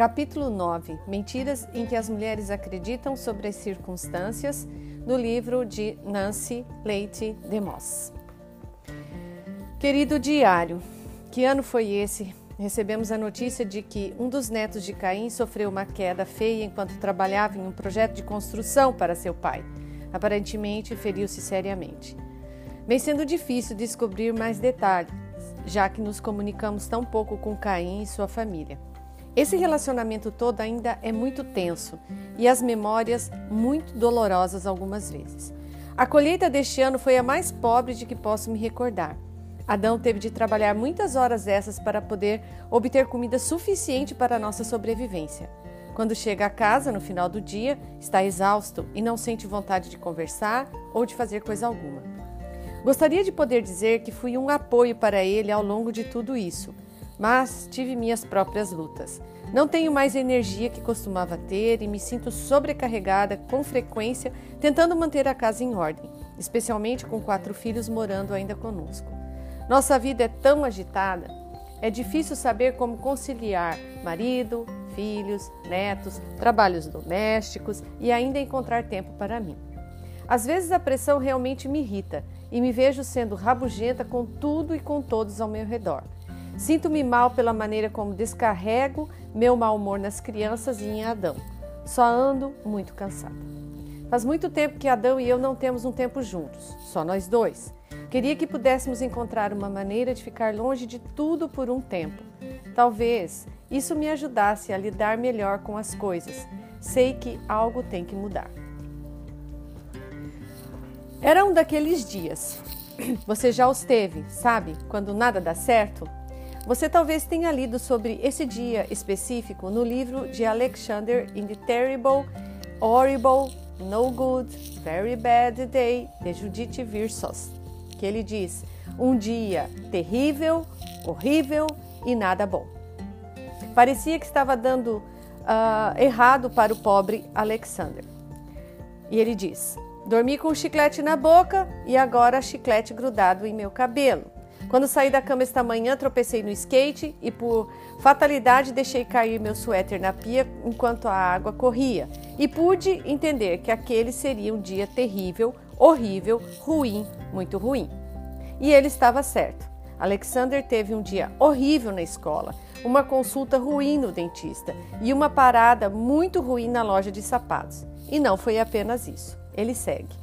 Capítulo 9 Mentiras em que as mulheres acreditam sobre as circunstâncias, no livro de Nancy Leite DeMoss. Querido diário, que ano foi esse? Recebemos a notícia de que um dos netos de Caim sofreu uma queda feia enquanto trabalhava em um projeto de construção para seu pai. Aparentemente, feriu-se seriamente. Vem sendo difícil descobrir mais detalhes, já que nos comunicamos tão pouco com Caim e sua família. Esse relacionamento todo ainda é muito tenso e as memórias muito dolorosas algumas vezes. A colheita deste ano foi a mais pobre de que posso me recordar. Adão teve de trabalhar muitas horas essas para poder obter comida suficiente para a nossa sobrevivência. Quando chega a casa no final do dia, está exausto e não sente vontade de conversar ou de fazer coisa alguma. Gostaria de poder dizer que fui um apoio para ele ao longo de tudo isso, mas tive minhas próprias lutas. Não tenho mais energia que costumava ter e me sinto sobrecarregada com frequência tentando manter a casa em ordem, especialmente com quatro filhos morando ainda conosco. Nossa vida é tão agitada, é difícil saber como conciliar marido, filhos, netos, trabalhos domésticos e ainda encontrar tempo para mim. Às vezes a pressão realmente me irrita e me vejo sendo rabugenta com tudo e com todos ao meu redor. Sinto-me mal pela maneira como descarrego meu mau humor nas crianças e em Adão. Só ando muito cansada. Faz muito tempo que Adão e eu não temos um tempo juntos, só nós dois. Queria que pudéssemos encontrar uma maneira de ficar longe de tudo por um tempo. Talvez isso me ajudasse a lidar melhor com as coisas. Sei que algo tem que mudar. Era um daqueles dias. Você já os teve, sabe? Quando nada dá certo? Você talvez tenha lido sobre esse dia específico no livro de Alexander in the Terrible, Horrible, No Good, Very Bad Day de Judith Virsos, que ele diz: um dia terrível, horrível e nada bom. Parecia que estava dando uh, errado para o pobre Alexander. E ele diz: dormi com o chiclete na boca e agora chiclete grudado em meu cabelo. Quando saí da cama esta manhã, tropecei no skate e, por fatalidade, deixei cair meu suéter na pia enquanto a água corria. E pude entender que aquele seria um dia terrível, horrível, ruim, muito ruim. E ele estava certo. Alexander teve um dia horrível na escola, uma consulta ruim no dentista e uma parada muito ruim na loja de sapatos. E não foi apenas isso. Ele segue.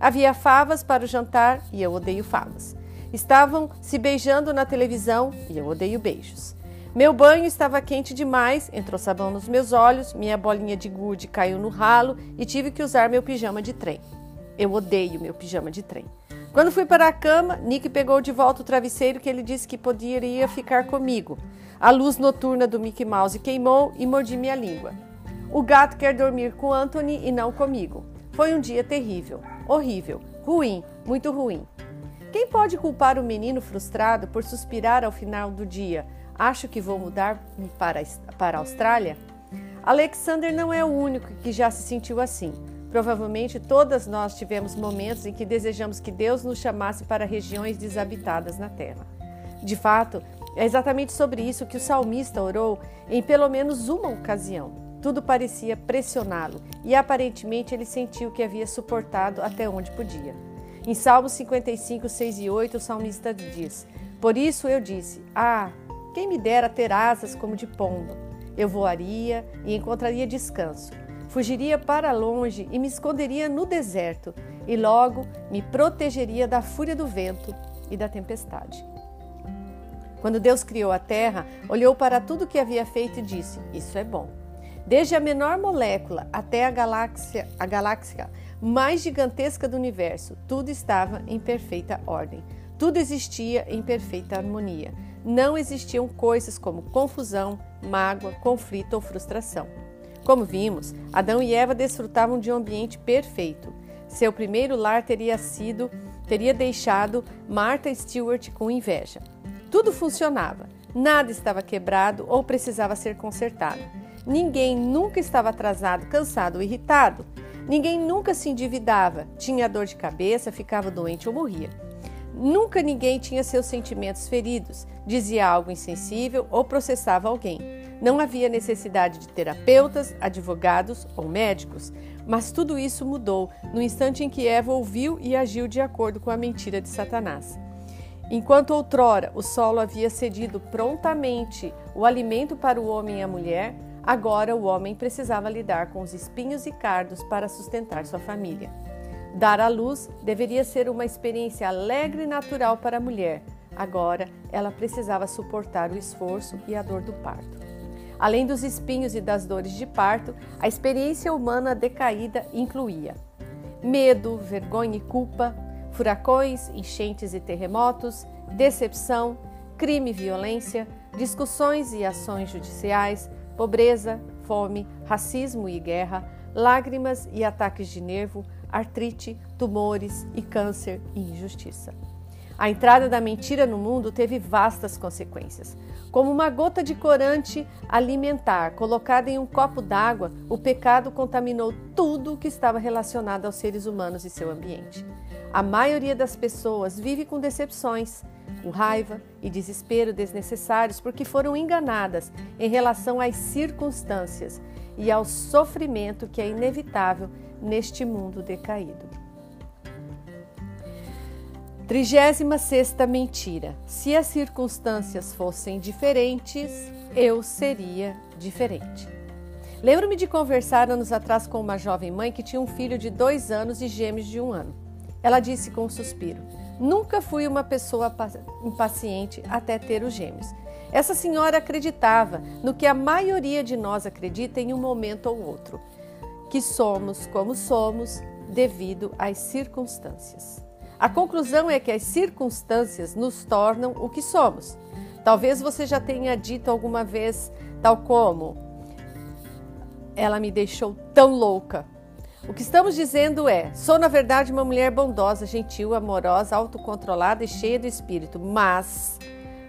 Havia favas para o jantar e eu odeio favas. Estavam se beijando na televisão e eu odeio beijos. Meu banho estava quente demais, entrou sabão nos meus olhos, minha bolinha de gude caiu no ralo e tive que usar meu pijama de trem. Eu odeio meu pijama de trem. Quando fui para a cama, Nick pegou de volta o travesseiro que ele disse que poderia ficar comigo. A luz noturna do Mickey Mouse queimou e mordi minha língua. O gato quer dormir com Anthony e não comigo. Foi um dia terrível, horrível, ruim, muito ruim. Quem pode culpar o menino frustrado por suspirar ao final do dia? Acho que vou mudar para, para a Austrália? Alexander não é o único que já se sentiu assim. Provavelmente todas nós tivemos momentos em que desejamos que Deus nos chamasse para regiões desabitadas na terra. De fato, é exatamente sobre isso que o salmista orou em pelo menos uma ocasião. Tudo parecia pressioná-lo e aparentemente ele sentiu que havia suportado até onde podia. Em Salmos 55, 6 e 8, o salmista diz: Por isso eu disse: Ah, quem me dera ter asas como de pombo. Eu voaria e encontraria descanso. Fugiria para longe e me esconderia no deserto, e logo me protegeria da fúria do vento e da tempestade. Quando Deus criou a terra, olhou para tudo que havia feito e disse: Isso é bom. Desde a menor molécula até a galáxia, a galáxia mais gigantesca do universo, tudo estava em perfeita ordem. Tudo existia em perfeita harmonia. Não existiam coisas como confusão, mágoa, conflito ou frustração. Como vimos, Adão e Eva desfrutavam de um ambiente perfeito. Seu primeiro lar teria sido, teria deixado Martha Stewart com inveja. Tudo funcionava, nada estava quebrado ou precisava ser consertado. Ninguém nunca estava atrasado, cansado ou irritado. Ninguém nunca se endividava, tinha dor de cabeça, ficava doente ou morria. Nunca ninguém tinha seus sentimentos feridos, dizia algo insensível ou processava alguém. Não havia necessidade de terapeutas, advogados ou médicos, mas tudo isso mudou no instante em que Eva ouviu e agiu de acordo com a mentira de Satanás. Enquanto outrora o solo havia cedido prontamente o alimento para o homem e a mulher, agora o homem precisava lidar com os espinhos e cardos para sustentar sua família. Dar à luz deveria ser uma experiência alegre e natural para a mulher. Agora ela precisava suportar o esforço e a dor do parto. Além dos espinhos e das dores de parto, a experiência humana decaída incluía medo, vergonha e culpa, furacões, enchentes e terremotos, decepção, crime e violência, discussões e ações judiciais, pobreza, fome, racismo e guerra, lágrimas e ataques de nervo, artrite, tumores e câncer e injustiça. A entrada da mentira no mundo teve vastas consequências. Como uma gota de corante alimentar colocada em um copo d'água, o pecado contaminou tudo o que estava relacionado aos seres humanos e seu ambiente. A maioria das pessoas vive com decepções, com raiva e desespero desnecessários porque foram enganadas em relação às circunstâncias e ao sofrimento que é inevitável neste mundo decaído. 36 mentira. Se as circunstâncias fossem diferentes, eu seria diferente. Lembro-me de conversar anos atrás com uma jovem mãe que tinha um filho de dois anos e gêmeos de um ano. Ela disse com um suspiro: Nunca fui uma pessoa impaciente até ter os gêmeos. Essa senhora acreditava no que a maioria de nós acredita em um momento ou outro: que somos como somos devido às circunstâncias. A conclusão é que as circunstâncias nos tornam o que somos. Talvez você já tenha dito alguma vez, tal como: Ela me deixou tão louca. O que estamos dizendo é: sou na verdade uma mulher bondosa, gentil, amorosa, autocontrolada e cheia do espírito, mas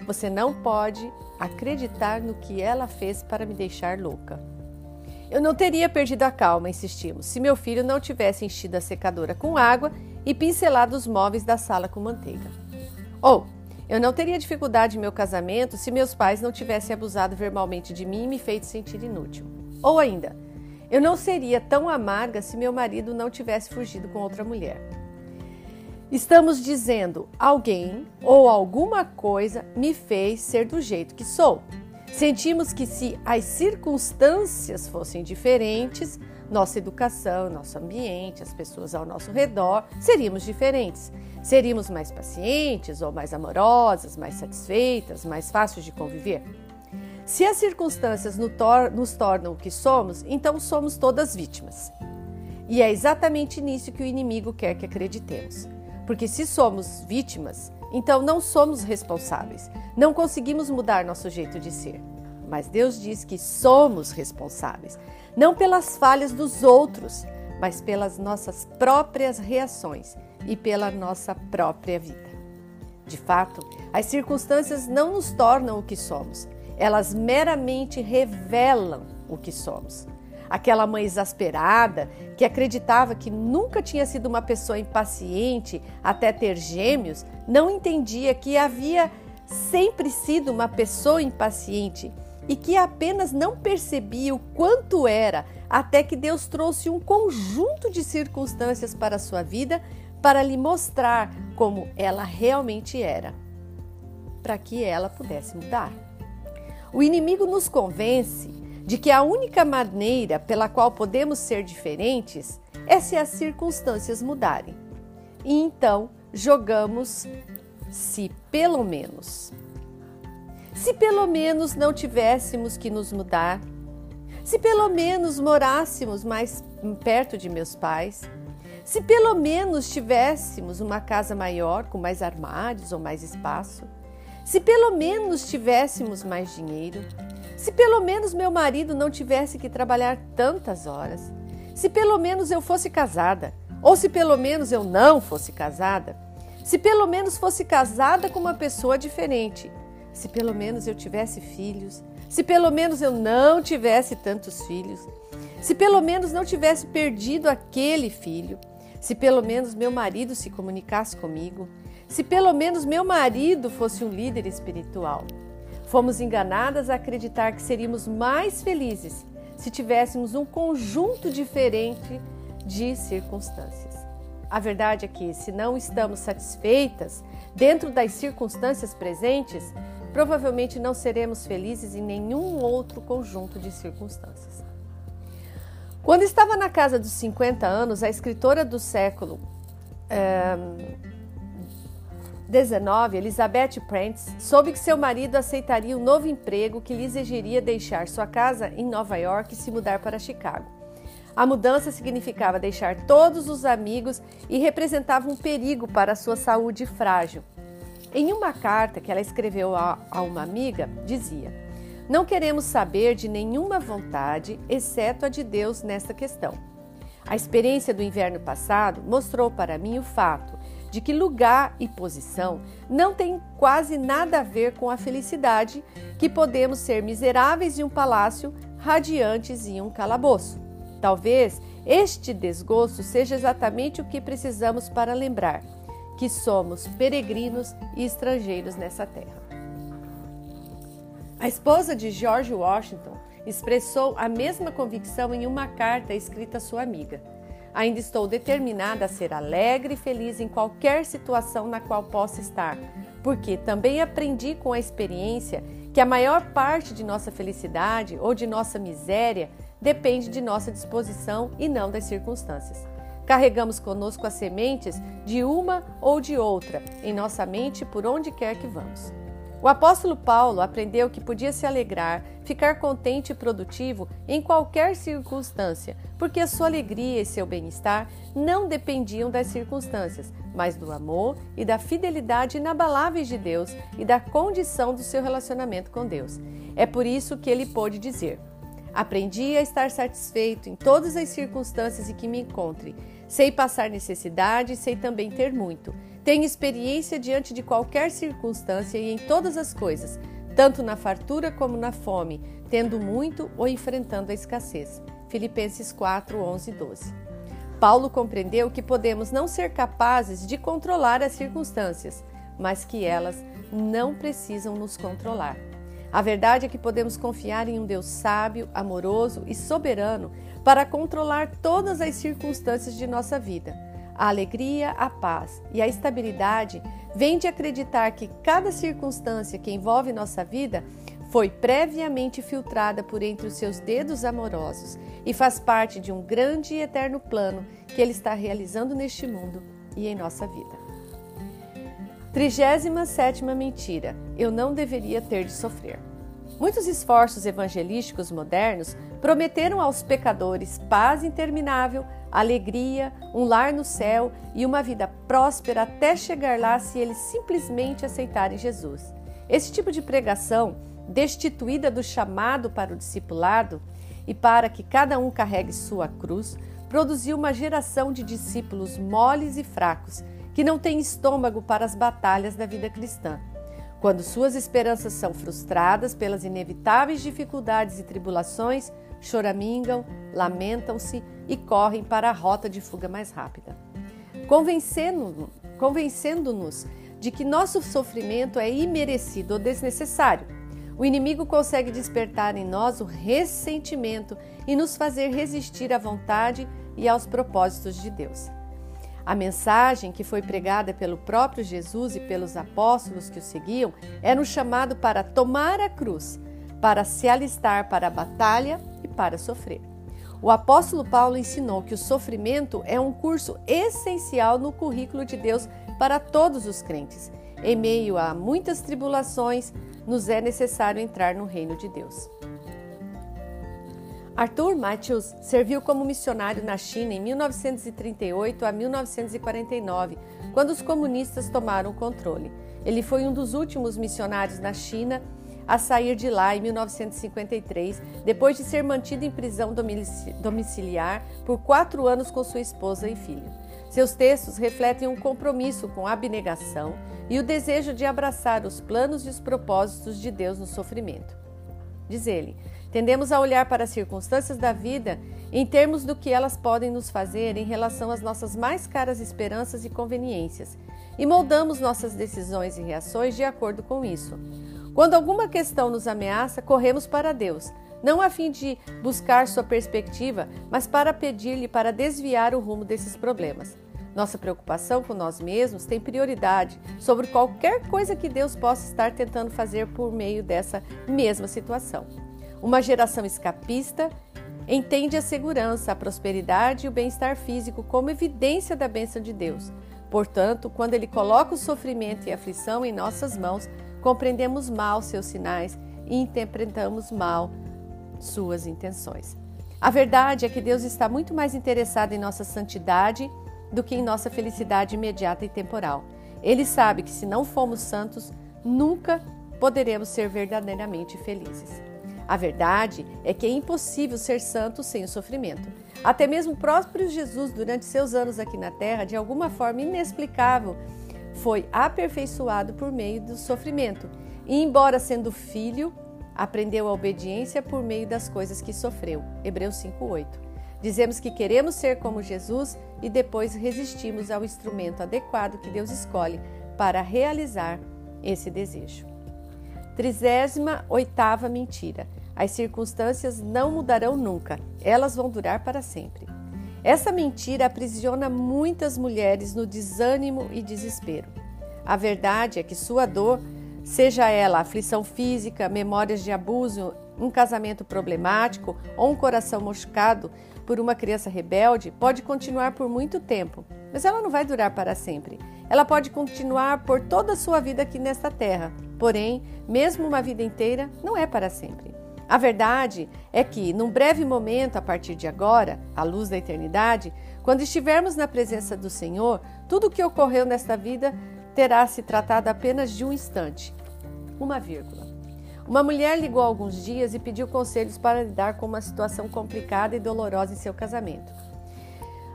você não pode acreditar no que ela fez para me deixar louca. Eu não teria perdido a calma, insistimos, se meu filho não tivesse enchido a secadora com água e pincelado os móveis da sala com manteiga. Ou, eu não teria dificuldade em meu casamento se meus pais não tivessem abusado verbalmente de mim e me feito sentir inútil. Ou ainda, eu não seria tão amarga se meu marido não tivesse fugido com outra mulher. Estamos dizendo alguém ou alguma coisa me fez ser do jeito que sou. Sentimos que se as circunstâncias fossem diferentes, nossa educação, nosso ambiente, as pessoas ao nosso redor, seríamos diferentes. Seríamos mais pacientes ou mais amorosas, mais satisfeitas, mais fáceis de conviver. Se as circunstâncias nos tornam o que somos, então somos todas vítimas. E é exatamente nisso que o inimigo quer que acreditemos. Porque se somos vítimas, então não somos responsáveis. Não conseguimos mudar nosso jeito de ser. Mas Deus diz que somos responsáveis não pelas falhas dos outros, mas pelas nossas próprias reações e pela nossa própria vida. De fato, as circunstâncias não nos tornam o que somos, elas meramente revelam o que somos. Aquela mãe exasperada que acreditava que nunca tinha sido uma pessoa impaciente até ter gêmeos, não entendia que havia sempre sido uma pessoa impaciente e que apenas não percebia o quanto era, até que Deus trouxe um conjunto de circunstâncias para a sua vida para lhe mostrar como ela realmente era, para que ela pudesse mudar. O inimigo nos convence de que a única maneira pela qual podemos ser diferentes é se as circunstâncias mudarem. E então jogamos se pelo menos. Se pelo menos não tivéssemos que nos mudar, se pelo menos morássemos mais perto de meus pais, se pelo menos tivéssemos uma casa maior com mais armários ou mais espaço, se pelo menos tivéssemos mais dinheiro, se pelo menos meu marido não tivesse que trabalhar tantas horas, se pelo menos eu fosse casada, ou se pelo menos eu não fosse casada, se pelo menos fosse casada com uma pessoa diferente, se pelo menos eu tivesse filhos, se pelo menos eu não tivesse tantos filhos, se pelo menos não tivesse perdido aquele filho, se pelo menos meu marido se comunicasse comigo, se pelo menos meu marido fosse um líder espiritual. Fomos enganadas a acreditar que seríamos mais felizes se tivéssemos um conjunto diferente de circunstâncias. A verdade é que, se não estamos satisfeitas dentro das circunstâncias presentes, provavelmente não seremos felizes em nenhum outro conjunto de circunstâncias. Quando estava na casa dos 50 anos, a escritora do século XIX, Elizabeth Prentice, soube que seu marido aceitaria um novo emprego que lhe exigiria deixar sua casa em Nova York e se mudar para Chicago. A mudança significava deixar todos os amigos e representava um perigo para a sua saúde frágil. Em uma carta que ela escreveu a, uma amiga, dizia: Não queremos saber de nenhuma vontade, exceto a de Deus, nesta questão. A experiência do inverno passado mostrou para mim o fato de que lugar e posição não têm quase nada a ver com a felicidade, que podemos ser miseráveis em um palácio, radiantes em um calabouço. Talvez este desgosto seja exatamente o que precisamos para lembrar que somos peregrinos e estrangeiros nessa terra. A esposa de George Washington expressou a mesma convicção em uma carta escrita à sua amiga. Ainda estou determinada a ser alegre e feliz em qualquer situação na qual possa estar, porque também aprendi com a experiência que a maior parte de nossa felicidade ou de nossa miséria depende de nossa disposição e não das circunstâncias. Carregamos conosco as sementes de uma ou de outra em nossa mente por onde quer que vamos. O apóstolo Paulo aprendeu que podia se alegrar, ficar contente e produtivo em qualquer circunstância, porque a sua alegria e seu bem-estar não dependiam das circunstâncias, mas do amor e da fidelidade inabaláveis de Deus e da condição do seu relacionamento com Deus. É por isso que ele pôde dizer: Aprendi a estar satisfeito em todas as circunstâncias em que me encontre. Sei passar necessidade e sei também ter muito. Tenho experiência diante de qualquer circunstância e em todas as coisas, tanto na fartura como na fome, tendo muito ou enfrentando a escassez. Filipenses 4, 11 e 12. Paulo compreendeu que podemos não ser capazes de controlar as circunstâncias, mas que elas não precisam nos controlar. A verdade é que podemos confiar em um Deus sábio, amoroso e soberano para controlar todas as circunstâncias de nossa vida. A alegria, a paz e a estabilidade vêm de acreditar que cada circunstância que envolve nossa vida foi previamente filtrada por entre os seus dedos amorosos e faz parte de um grande e eterno plano que Ele está realizando neste mundo e em nossa vida. 37 mentira: eu não deveria ter de sofrer. Muitos esforços evangelísticos modernos prometeram aos pecadores paz interminável, alegria, um lar no céu e uma vida próspera até chegar lá se eles simplesmente aceitarem Jesus. Esse tipo de pregação, destituída do chamado para o discipulado e para que cada um carregue sua cruz, produziu uma geração de discípulos moles e fracos que não tem estômago para as batalhas da vida cristã. Quando suas esperanças são frustradas pelas inevitáveis dificuldades e tribulações, choramingam, lamentam-se e correm para a rota de fuga mais rápida. Convencendo-nos convencendo de que nosso sofrimento é imerecido ou desnecessário, o inimigo consegue despertar em nós o ressentimento e nos fazer resistir à vontade e aos propósitos de Deus. A mensagem que foi pregada pelo próprio Jesus e pelos apóstolos que o seguiam era um chamado para tomar a cruz, para se alistar para a batalha e para sofrer. O apóstolo Paulo ensinou que o sofrimento é um curso essencial no currículo de Deus para todos os crentes. Em meio a muitas tribulações, nos é necessário entrar no reino de Deus. Arthur Matthews serviu como missionário na China em 1938 a 1949, quando os comunistas tomaram o controle. Ele foi um dos últimos missionários na China a sair de lá em 1953, depois de ser mantido em prisão domiciliar por quatro anos com sua esposa e filho. Seus textos refletem um compromisso com a abnegação e o desejo de abraçar os planos e os propósitos de Deus no sofrimento. Diz ele: Tendemos a olhar para as circunstâncias da vida em termos do que elas podem nos fazer em relação às nossas mais caras esperanças e conveniências, e moldamos nossas decisões e reações de acordo com isso. Quando alguma questão nos ameaça, corremos para Deus, não a fim de buscar sua perspectiva, mas para pedir-lhe para desviar o rumo desses problemas. Nossa preocupação com nós mesmos tem prioridade sobre qualquer coisa que Deus possa estar tentando fazer por meio dessa mesma situação. Uma geração escapista entende a segurança, a prosperidade e o bem-estar físico como evidência da bênção de Deus. Portanto, quando Ele coloca o sofrimento e a aflição em nossas mãos, compreendemos mal seus sinais e interpretamos mal suas intenções. A verdade é que Deus está muito mais interessado em nossa santidade do que em nossa felicidade imediata e temporal. Ele sabe que se não formos santos, nunca poderemos ser verdadeiramente felizes. A verdade é que é impossível ser santo sem o sofrimento. Até mesmo o próprio Jesus, durante seus anos aqui na Terra, de alguma forma inexplicável, foi aperfeiçoado por meio do sofrimento. E, embora sendo filho, aprendeu a obediência por meio das coisas que sofreu. Hebreus 5:8. Dizemos que queremos ser como Jesus e depois resistimos ao instrumento adequado que Deus escolhe para realizar esse desejo. Trigésima oitava mentira. As circunstâncias não mudarão nunca, elas vão durar para sempre. Essa mentira aprisiona muitas mulheres no desânimo e desespero. A verdade é que sua dor, seja ela aflição física, memórias de abuso, um casamento problemático ou um coração machucado por uma criança rebelde, pode continuar por muito tempo, mas ela não vai durar para sempre. Ela pode continuar por toda a sua vida aqui nesta terra, porém, mesmo uma vida inteira, não é para sempre. A verdade é que, num breve momento a partir de agora, à luz da eternidade, quando estivermos na presença do Senhor, tudo o que ocorreu nesta vida terá se tratado apenas de um instante, uma vírgula. Uma mulher ligou alguns dias e pediu conselhos para lidar com uma situação complicada e dolorosa em seu casamento.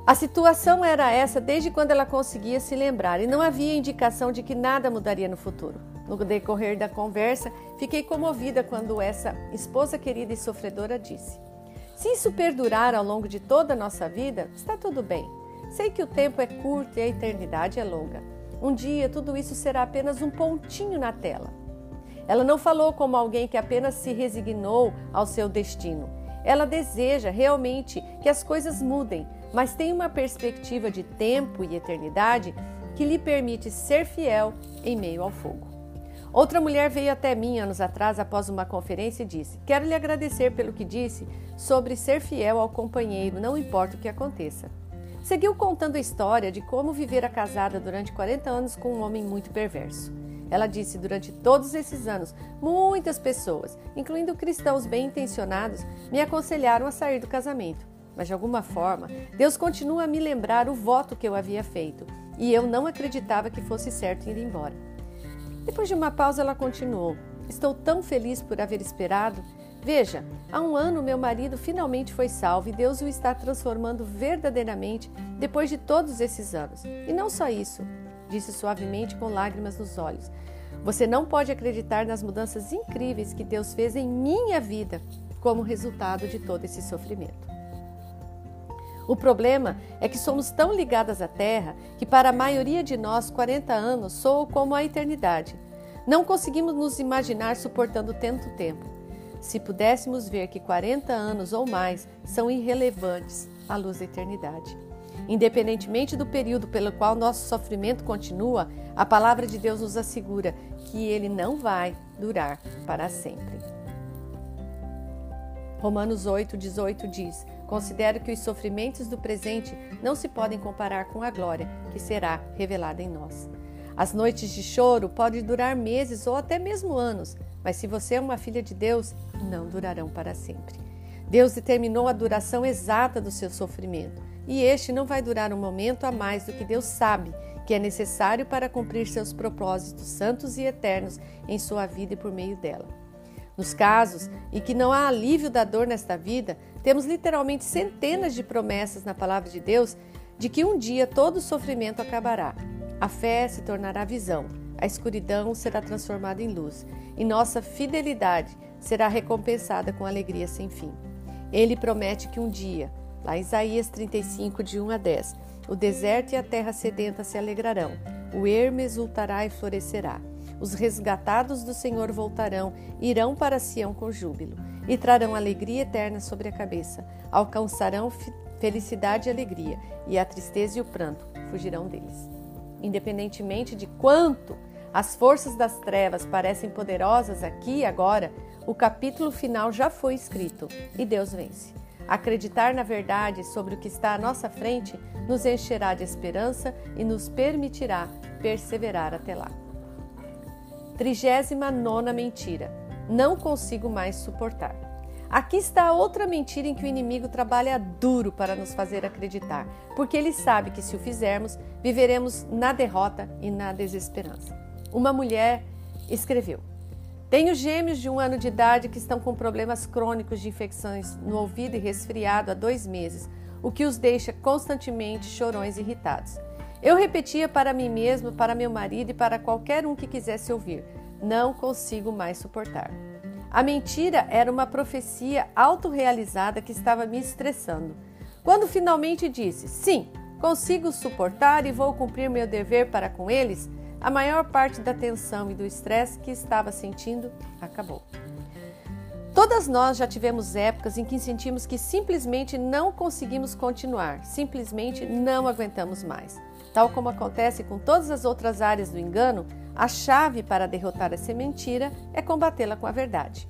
A situação era essa desde quando ela conseguia se lembrar e não havia indicação de que nada mudaria no futuro. No decorrer da conversa, fiquei comovida quando essa esposa querida e sofredora disse: Se isso perdurar ao longo de toda a nossa vida, está tudo bem. Sei que o tempo é curto e a eternidade é longa. Um dia tudo isso será apenas um pontinho na tela. Ela não falou como alguém que apenas se resignou ao seu destino. Ela deseja realmente que as coisas mudem, mas tem uma perspectiva de tempo e eternidade que lhe permite ser fiel em meio ao fogo. Outra mulher veio até mim anos atrás após uma conferência e disse: Quero lhe agradecer pelo que disse sobre ser fiel ao companheiro, não importa o que aconteça. Seguiu contando a história de como vivera casada durante 40 anos com um homem muito perverso. Ela disse: durante todos esses anos, muitas pessoas, incluindo cristãos bem intencionados, me aconselharam a sair do casamento. Mas de alguma forma, Deus continua a me lembrar o voto que eu havia feito, e eu não acreditava que fosse certo ir embora. Depois de uma pausa, ela continuou: Estou tão feliz por haver esperado. Veja, há um ano meu marido finalmente foi salvo e Deus o está transformando verdadeiramente depois de todos esses anos. E não só isso, disse suavemente com lágrimas nos olhos. Você não pode acreditar nas mudanças incríveis que Deus fez em minha vida como resultado de todo esse sofrimento. O problema é que somos tão ligadas à Terra que, para a maioria de nós, 40 anos soam como a eternidade. Não conseguimos nos imaginar suportando tanto tempo. Se pudéssemos ver que 40 anos ou mais são irrelevantes à luz da eternidade. Independentemente do período pelo qual nosso sofrimento continua, a palavra de Deus nos assegura que ele não vai durar para sempre. Romanos 8, 18 diz: Considero que os sofrimentos do presente não se podem comparar com a glória que será revelada em nós. As noites de choro podem durar meses ou até mesmo anos, mas se você é uma filha de Deus, não durarão para sempre. Deus determinou a duração exata do seu sofrimento, e este não vai durar um momento a mais do que Deus sabe que é necessário para cumprir seus propósitos santos e eternos em sua vida e por meio dela. Nos casos em que não há alívio da dor nesta vida, temos literalmente centenas de promessas na palavra de Deus de que um dia todo sofrimento acabará. A fé se tornará visão, a escuridão será transformada em luz e nossa fidelidade será recompensada com alegria sem fim. Ele promete que um dia, lá em Isaías 35, de 1 a 10, o deserto e a terra sedenta se alegrarão, o ermo exultará e florescerá Os resgatados do Senhor voltarão, irão para Sião com júbilo e trarão alegria eterna sobre a cabeça. Alcançarão felicidade e alegria, e a tristeza e o pranto fugirão deles. Independentemente de quanto as forças das trevas parecem poderosas aqui e agora, o capítulo final já foi escrito e Deus vence. Acreditar na verdade sobre o que está à nossa frente nos encherá de esperança e nos permitirá perseverar até lá. 39 mentira. Não consigo mais suportar. Aqui está outra mentira em que o inimigo trabalha duro para nos fazer acreditar, porque ele sabe que se o fizermos, viveremos na derrota e na desesperança. Uma mulher escreveu: Tenho gêmeos de um ano de idade que estão com problemas crônicos de infecções no ouvido e resfriado há dois meses, o que os deixa constantemente chorões e irritados. Eu repetia para mim mesmo, para meu marido e para qualquer um que quisesse ouvir: Não consigo mais suportar. A mentira era uma profecia autorrealizada que estava me estressando. Quando finalmente disse: Sim, consigo suportar e vou cumprir meu dever para com eles, a maior parte da tensão e do estresse que estava sentindo acabou. Todas nós já tivemos épocas em que sentimos que simplesmente não conseguimos continuar, simplesmente não aguentamos mais. Tal como acontece com todas as outras áreas do engano, a chave para derrotar essa mentira é combatê-la com a verdade.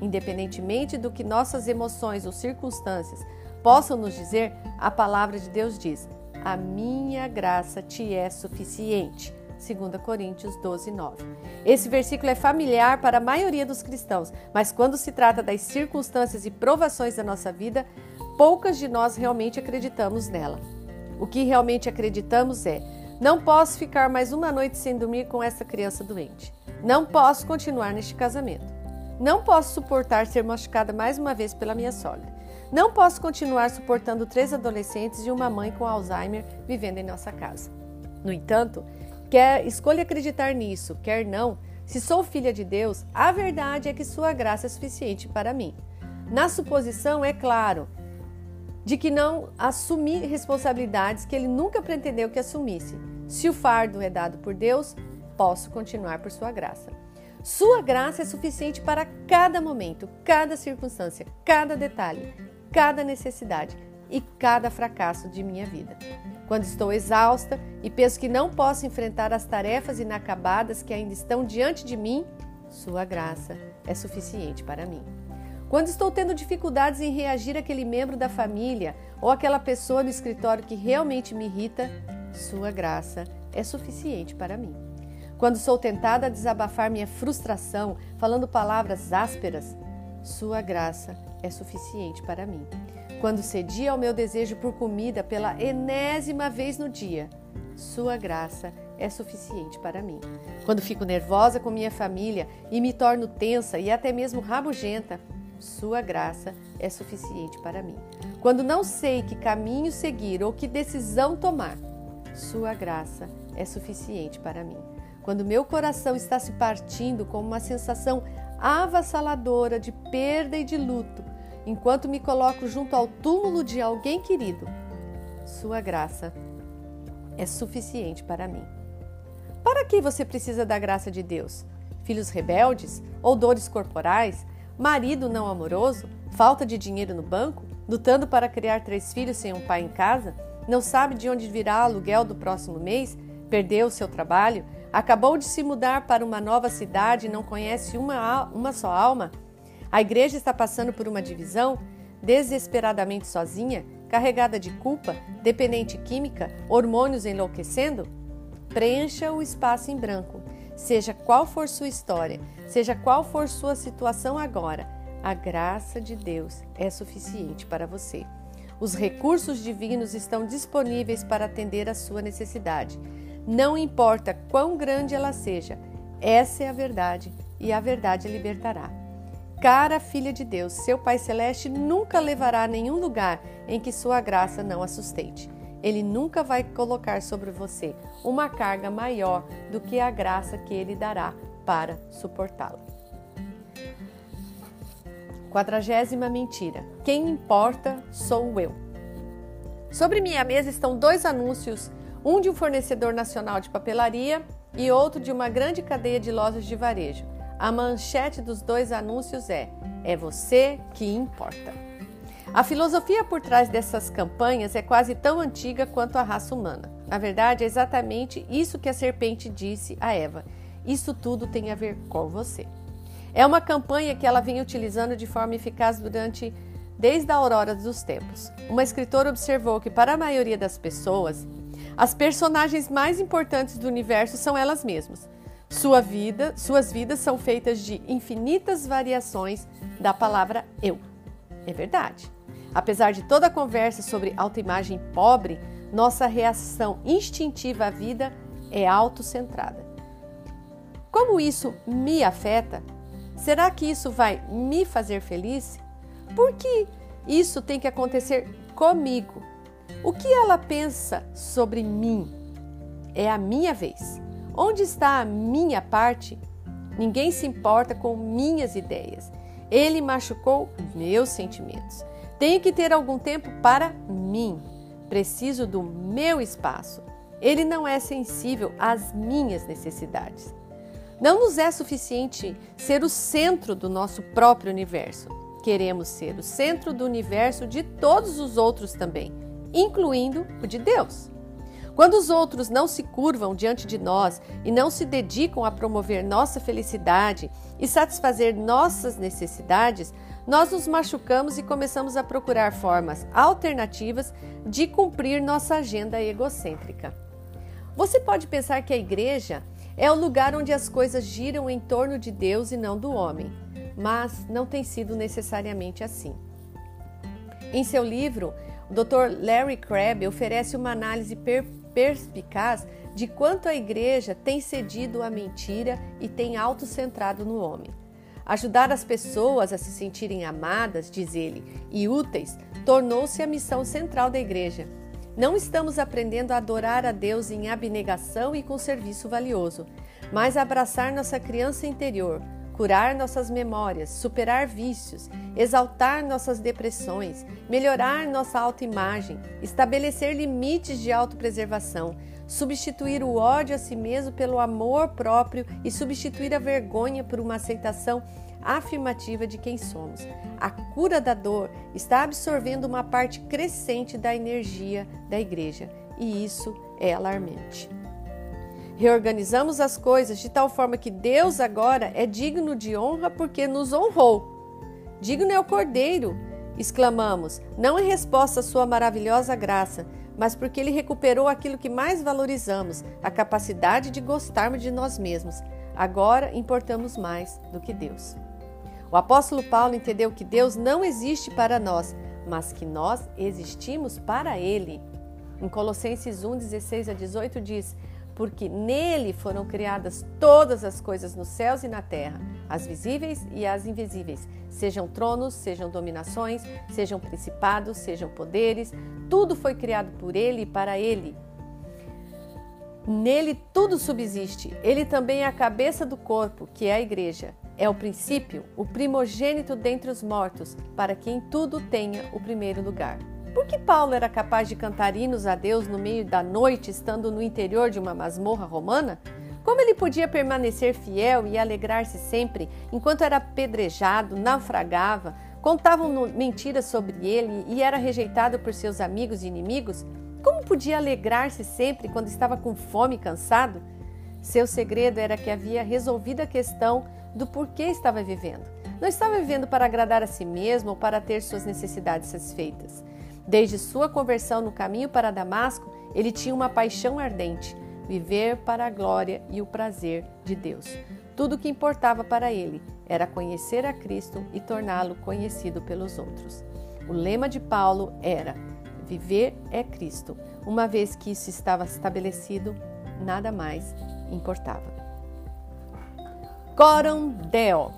Independentemente do que nossas emoções ou circunstâncias possam nos dizer, a palavra de Deus diz: A minha graça te é suficiente. 2 Coríntios 12, 9. Esse versículo é familiar para a maioria dos cristãos, mas quando se trata das circunstâncias e provações da nossa vida, poucas de nós realmente acreditamos nela. O que realmente acreditamos é: não posso ficar mais uma noite sem dormir com essa criança doente. Não posso continuar neste casamento. Não posso suportar ser machucada mais uma vez pela minha sogra. Não posso continuar suportando três adolescentes e uma mãe com Alzheimer vivendo em nossa casa. No entanto, quer escolha acreditar nisso, quer não, se sou filha de Deus, a verdade é que sua graça é suficiente para mim. Na suposição, é claro, de que não assumir responsabilidades que ele nunca pretendeu que assumisse. Se o fardo é dado por Deus, posso continuar por sua graça. Sua graça é suficiente para cada momento, cada circunstância, cada detalhe, cada necessidade e cada fracasso de minha vida. Quando estou exausta e penso que não posso enfrentar as tarefas inacabadas que ainda estão diante de mim, Sua graça é suficiente para mim. Quando estou tendo dificuldades em reagir àquele membro da família ou aquela pessoa no escritório que realmente me irrita, Sua graça é suficiente para mim. Quando sou tentada a desabafar minha frustração falando palavras ásperas, Sua graça é suficiente para mim. Quando cedi ao meu desejo por comida pela enésima vez no dia, Sua graça é suficiente para mim. Quando fico nervosa com minha família e me torno tensa e até mesmo rabugenta, sua graça é suficiente para mim. Quando não sei que caminho seguir ou que decisão tomar, Sua graça é suficiente para mim. Quando meu coração está se partindo com uma sensação avassaladora de perda e de luto, enquanto me coloco junto ao túmulo de alguém querido, Sua graça é suficiente para mim. Para que você precisa da graça de Deus? Filhos rebeldes ou dores corporais? marido não amoroso, falta de dinheiro no banco, lutando para criar três filhos sem um pai em casa, não sabe de onde virá o aluguel do próximo mês, perdeu o seu trabalho, acabou de se mudar para uma nova cidade e não conhece uma, uma só alma, a igreja está passando por uma divisão, desesperadamente sozinha, carregada de culpa, dependente química, hormônios enlouquecendo? Preencha o espaço em branco Seja qual for sua história, seja qual for sua situação agora, a graça de Deus é suficiente para você. Os recursos divinos estão disponíveis para atender a sua necessidade. Não importa quão grande ela seja, essa é a verdade e a verdade libertará. Cara filha de Deus, seu Pai Celeste nunca levará a nenhum lugar em que sua graça não a sustente. Ele nunca vai colocar sobre você uma carga maior do que a graça que ele dará para suportá-la. Quadragésima mentira. Quem importa sou eu. Sobre minha mesa estão dois anúncios, um de um fornecedor nacional de papelaria e outro de uma grande cadeia de lojas de varejo. A manchete dos dois anúncios é: É você que importa. A filosofia por trás dessas campanhas é quase tão antiga quanto a raça humana. Na verdade, é exatamente isso que a serpente disse a Eva: Isso tudo tem a ver com você. É uma campanha que ela vem utilizando de forma eficaz durante desde a aurora dos tempos. Uma escritora observou que para a maioria das pessoas, as personagens mais importantes do universo são elas mesmas. Sua vida, suas vidas são feitas de infinitas variações da palavra eu. É verdade. Apesar de toda a conversa sobre autoimagem pobre, nossa reação instintiva à vida é autocentrada. Como isso me afeta? Será que isso vai me fazer feliz? Por que isso tem que acontecer comigo? O que ela pensa sobre mim? É a minha vez. Onde está a minha parte? Ninguém se importa com minhas ideias. Ele machucou meus sentimentos. Tenho que ter algum tempo para mim. Preciso do meu espaço. Ele não é sensível às minhas necessidades. Não nos é suficiente ser o centro do nosso próprio universo. Queremos ser o centro do universo de todos os outros também incluindo o de Deus. Quando os outros não se curvam diante de nós e não se dedicam a promover nossa felicidade e satisfazer nossas necessidades, nós nos machucamos e começamos a procurar formas alternativas de cumprir nossa agenda egocêntrica. Você pode pensar que a igreja é o lugar onde as coisas giram em torno de Deus e não do homem, mas não tem sido necessariamente assim. Em seu livro o Dr. Larry Crabb oferece uma análise per perspicaz de quanto a igreja tem cedido à mentira e tem autocentrado no homem. Ajudar as pessoas a se sentirem amadas, diz ele, e úteis, tornou-se a missão central da igreja. Não estamos aprendendo a adorar a Deus em abnegação e com serviço valioso, mas a abraçar nossa criança interior, curar nossas memórias, superar vícios, exaltar nossas depressões, melhorar nossa autoimagem, estabelecer limites de autopreservação, substituir o ódio a si mesmo pelo amor próprio e substituir a vergonha por uma aceitação afirmativa de quem somos. A cura da dor está absorvendo uma parte crescente da energia da igreja e isso é alarmante. Reorganizamos as coisas de tal forma que Deus agora é digno de honra porque nos honrou. Digno é o Cordeiro, exclamamos, não em resposta à sua maravilhosa graça, mas porque ele recuperou aquilo que mais valorizamos, a capacidade de gostarmos de nós mesmos. Agora importamos mais do que Deus. O apóstolo Paulo entendeu que Deus não existe para nós, mas que nós existimos para Ele. Em Colossenses 1, 16 a 18 diz: porque nele foram criadas todas as coisas nos céus e na terra, as visíveis e as invisíveis, sejam tronos, sejam dominações, sejam principados, sejam poderes, tudo foi criado por ele e para ele. Nele tudo subsiste. Ele também é a cabeça do corpo, que é a igreja. É o princípio, o primogênito dentre os mortos, para que em tudo tenha o primeiro lugar. Por que Paulo era capaz de cantar hinos a Deus no meio da noite, estando no interior de uma masmorra romana? Como ele podia permanecer fiel e alegrar-se sempre enquanto era apedrejado, naufragava, contavam mentiras sobre ele e era rejeitado por seus amigos e inimigos? Como podia alegrar-se sempre quando estava com fome e cansado? Seu segredo era que havia resolvido a questão do porquê estava vivendo. Não estava vivendo para agradar a si mesmo ou para ter suas necessidades satisfeitas. Desde sua conversão no caminho para Damasco, ele tinha uma paixão ardente: viver para a glória e o prazer de Deus. Tudo o que importava para ele era conhecer a Cristo e torná-lo conhecido pelos outros. O lema de Paulo era: Viver é Cristo. Uma vez que isso estava estabelecido, nada mais importava. Coram Deo.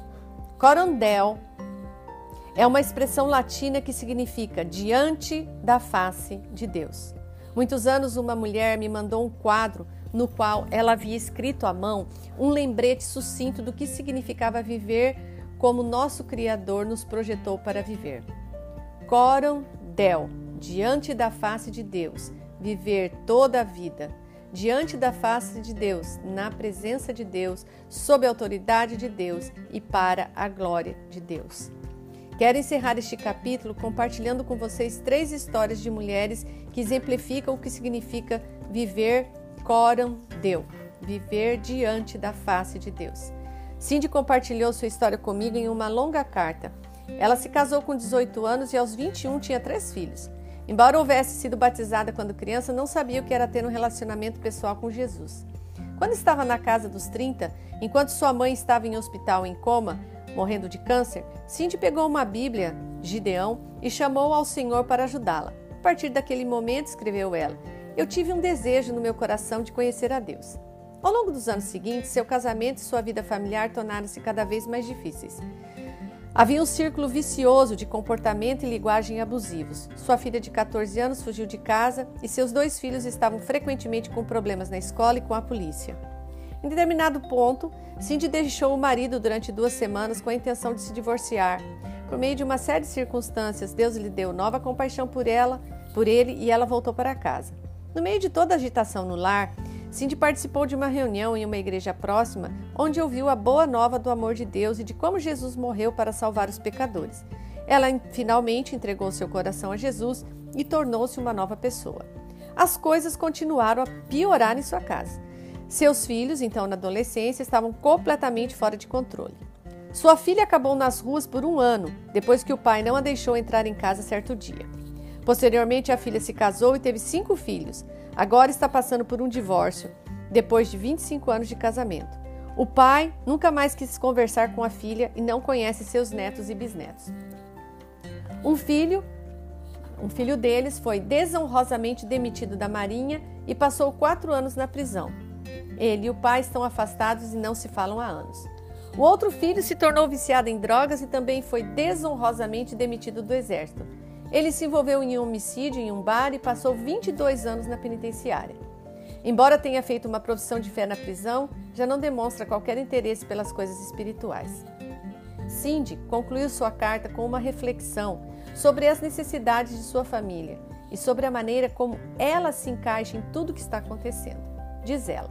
É uma expressão latina que significa diante da face de Deus. Muitos anos, uma mulher me mandou um quadro no qual ela havia escrito à mão um lembrete sucinto do que significava viver como nosso Criador nos projetou para viver. Coram Del, diante da face de Deus, viver toda a vida, diante da face de Deus, na presença de Deus, sob a autoridade de Deus e para a glória de Deus. Quero encerrar este capítulo compartilhando com vocês três histórias de mulheres que exemplificam o que significa viver coram deu, viver diante da face de Deus. Cindy compartilhou sua história comigo em uma longa carta. Ela se casou com 18 anos e aos 21 tinha três filhos. Embora houvesse sido batizada quando criança, não sabia o que era ter um relacionamento pessoal com Jesus. Quando estava na casa dos 30, enquanto sua mãe estava em hospital em coma, morrendo de câncer, Cindy pegou uma Bíblia, Gideão, e chamou ao Senhor para ajudá-la. A partir daquele momento, escreveu ela, eu tive um desejo no meu coração de conhecer a Deus. Ao longo dos anos seguintes, seu casamento e sua vida familiar tornaram-se cada vez mais difíceis. Havia um círculo vicioso de comportamento e linguagem abusivos. Sua filha de 14 anos fugiu de casa e seus dois filhos estavam frequentemente com problemas na escola e com a polícia. Em determinado ponto, Cindy deixou o marido durante duas semanas com a intenção de se divorciar. Por meio de uma série de circunstâncias, Deus lhe deu nova compaixão por ela, por ele, e ela voltou para casa. No meio de toda a agitação no lar, Cindy participou de uma reunião em uma igreja próxima, onde ouviu a boa nova do amor de Deus e de como Jesus morreu para salvar os pecadores. Ela finalmente entregou seu coração a Jesus e tornou-se uma nova pessoa. As coisas continuaram a piorar em sua casa. Seus filhos, então na adolescência, estavam completamente fora de controle. Sua filha acabou nas ruas por um ano, depois que o pai não a deixou entrar em casa certo dia. Posteriormente, a filha se casou e teve cinco filhos. Agora está passando por um divórcio, depois de 25 anos de casamento. O pai nunca mais quis conversar com a filha e não conhece seus netos e bisnetos. Um filho, um filho deles foi desonrosamente demitido da Marinha e passou quatro anos na prisão. Ele e o pai estão afastados e não se falam há anos. O outro filho se tornou viciado em drogas e também foi desonrosamente demitido do exército. Ele se envolveu em um homicídio em um bar e passou 22 anos na penitenciária. Embora tenha feito uma profissão de fé na prisão, já não demonstra qualquer interesse pelas coisas espirituais. Cindy concluiu sua carta com uma reflexão sobre as necessidades de sua família e sobre a maneira como ela se encaixa em tudo o que está acontecendo. Diz ela: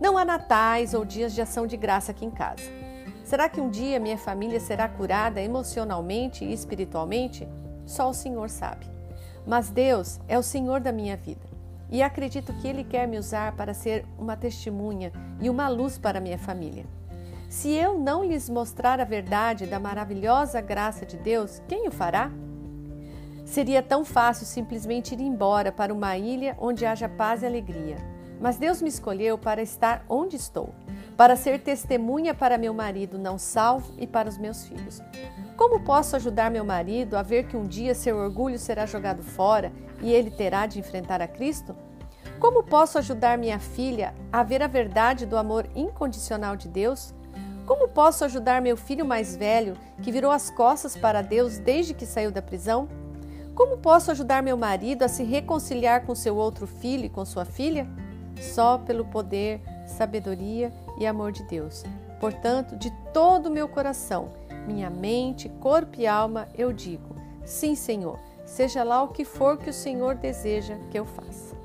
não há natais ou dias de ação de graça aqui em casa. Será que um dia minha família será curada emocionalmente e espiritualmente? Só o Senhor sabe. Mas Deus é o Senhor da minha vida e acredito que Ele quer me usar para ser uma testemunha e uma luz para minha família. Se eu não lhes mostrar a verdade da maravilhosa graça de Deus, quem o fará? Seria tão fácil simplesmente ir embora para uma ilha onde haja paz e alegria mas Deus me escolheu para estar onde estou, para ser testemunha para meu marido não salvo e para os meus filhos. Como posso ajudar meu marido a ver que um dia seu orgulho será jogado fora e ele terá de enfrentar a Cristo? Como posso ajudar minha filha a ver a verdade do amor incondicional de Deus? Como posso ajudar meu filho mais velho, que virou as costas para Deus desde que saiu da prisão? Como posso ajudar meu marido a se reconciliar com seu outro filho e com sua filha? Só pelo poder, sabedoria e amor de Deus. Portanto, de todo o meu coração, minha mente, corpo e alma, eu digo: sim, Senhor, seja lá o que for que o Senhor deseja que eu faça.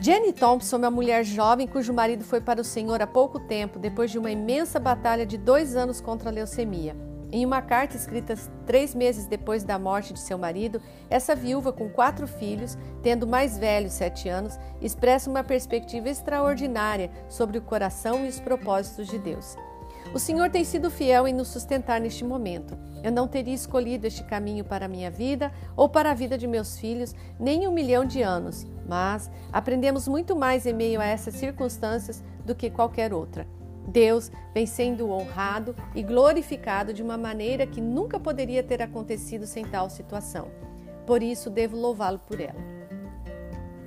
Jenny Thompson uma mulher jovem cujo marido foi para o Senhor há pouco tempo, depois de uma imensa batalha de dois anos contra a leucemia. Em uma carta escrita três meses depois da morte de seu marido, essa viúva, com quatro filhos, tendo mais velho, sete anos, expressa uma perspectiva extraordinária sobre o coração e os propósitos de Deus. O Senhor tem sido fiel em nos sustentar neste momento. Eu não teria escolhido este caminho para a minha vida ou para a vida de meus filhos nem um milhão de anos, mas aprendemos muito mais em meio a essas circunstâncias do que qualquer outra. Deus vem sendo honrado e glorificado de uma maneira que nunca poderia ter acontecido sem tal situação. Por isso, devo louvá-lo por ela.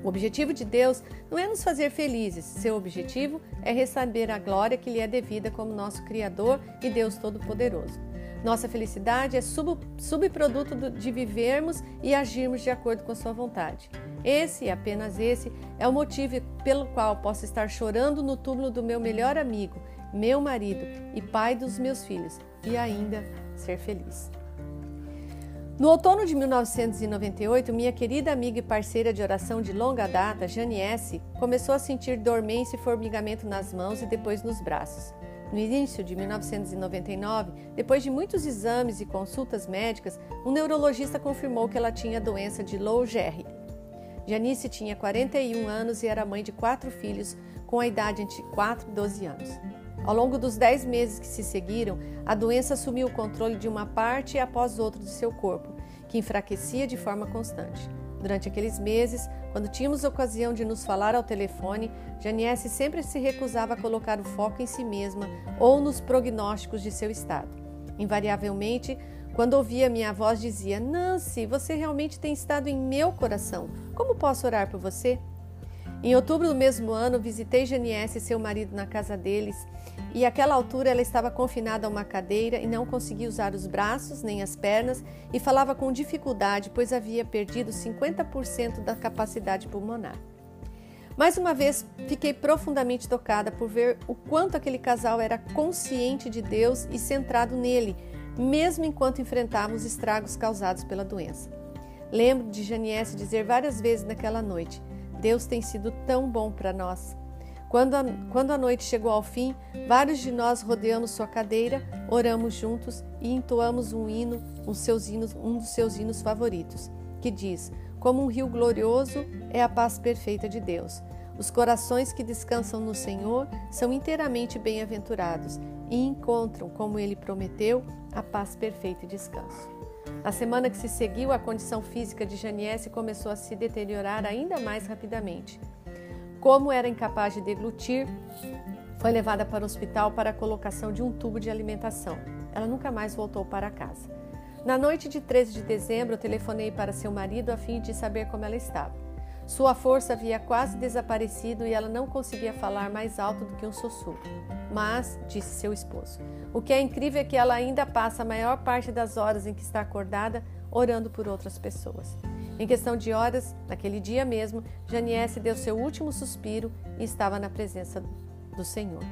O objetivo de Deus não é nos fazer felizes, seu objetivo é receber a glória que lhe é devida como nosso Criador e Deus Todo-Poderoso. Nossa felicidade é sub, subproduto de vivermos e agirmos de acordo com Sua vontade. Esse, apenas esse, é o motivo pelo qual posso estar chorando no túmulo do meu melhor amigo meu marido e pai dos meus filhos e ainda ser feliz. No outono de 1998, minha querida amiga e parceira de oração de longa data, Janice, começou a sentir dormência e formigamento nas mãos e depois nos braços. No início de 1999, depois de muitos exames e consultas médicas, um neurologista confirmou que ela tinha a doença de Low Gerry. Janice tinha 41 anos e era mãe de quatro filhos, com a idade entre 4 e 12 anos. Ao longo dos dez meses que se seguiram, a doença assumiu o controle de uma parte após outra do seu corpo, que enfraquecia de forma constante. Durante aqueles meses, quando tínhamos ocasião de nos falar ao telefone, Janice sempre se recusava a colocar o foco em si mesma ou nos prognósticos de seu estado. Invariavelmente, quando ouvia minha voz, dizia: Nancy, você realmente tem estado em meu coração. Como posso orar por você? Em outubro do mesmo ano, visitei Janice e seu marido na casa deles e àquela altura ela estava confinada a uma cadeira e não conseguia usar os braços nem as pernas e falava com dificuldade, pois havia perdido 50% da capacidade pulmonar. Mais uma vez, fiquei profundamente tocada por ver o quanto aquele casal era consciente de Deus e centrado nele, mesmo enquanto enfrentávamos estragos causados pela doença. Lembro de Janice dizer várias vezes naquela noite: Deus tem sido tão bom para nós. Quando a, quando a noite chegou ao fim, vários de nós rodeamos sua cadeira, oramos juntos e entoamos um hino, seus hinos, um dos seus hinos favoritos, que diz: Como um rio glorioso é a paz perfeita de Deus. Os corações que descansam no Senhor são inteiramente bem-aventurados e encontram, como ele prometeu, a paz perfeita e descanso. Na semana que se seguiu, a condição física de Janice começou a se deteriorar ainda mais rapidamente. Como era incapaz de deglutir, foi levada para o hospital para a colocação de um tubo de alimentação. Ela nunca mais voltou para casa. Na noite de 13 de dezembro, eu telefonei para seu marido a fim de saber como ela estava. Sua força havia quase desaparecido e ela não conseguia falar mais alto do que um sussurro. Mas, disse seu esposo, o que é incrível é que ela ainda passa a maior parte das horas em que está acordada orando por outras pessoas. Em questão de horas, naquele dia mesmo, Janice deu seu último suspiro e estava na presença do Senhor.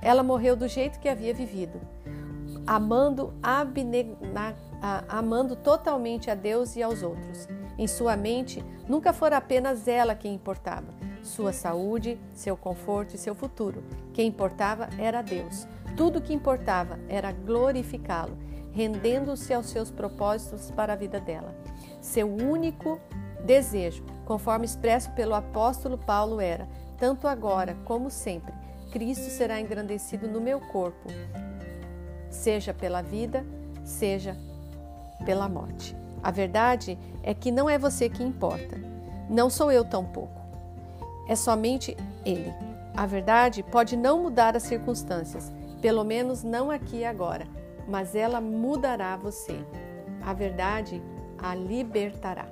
Ela morreu do jeito que havia vivido, amando, amando totalmente a Deus e aos outros. Em sua mente, nunca fora apenas ela quem importava. Sua saúde, seu conforto e seu futuro. Quem importava era Deus. Tudo que importava era glorificá-lo, rendendo-se aos seus propósitos para a vida dela. Seu único desejo, conforme expresso pelo apóstolo Paulo, era: tanto agora como sempre, Cristo será engrandecido no meu corpo, seja pela vida, seja pela morte. A verdade é que não é você que importa, não sou eu tampouco. É somente Ele. A verdade pode não mudar as circunstâncias, pelo menos não aqui e agora, mas ela mudará você. A verdade a libertará.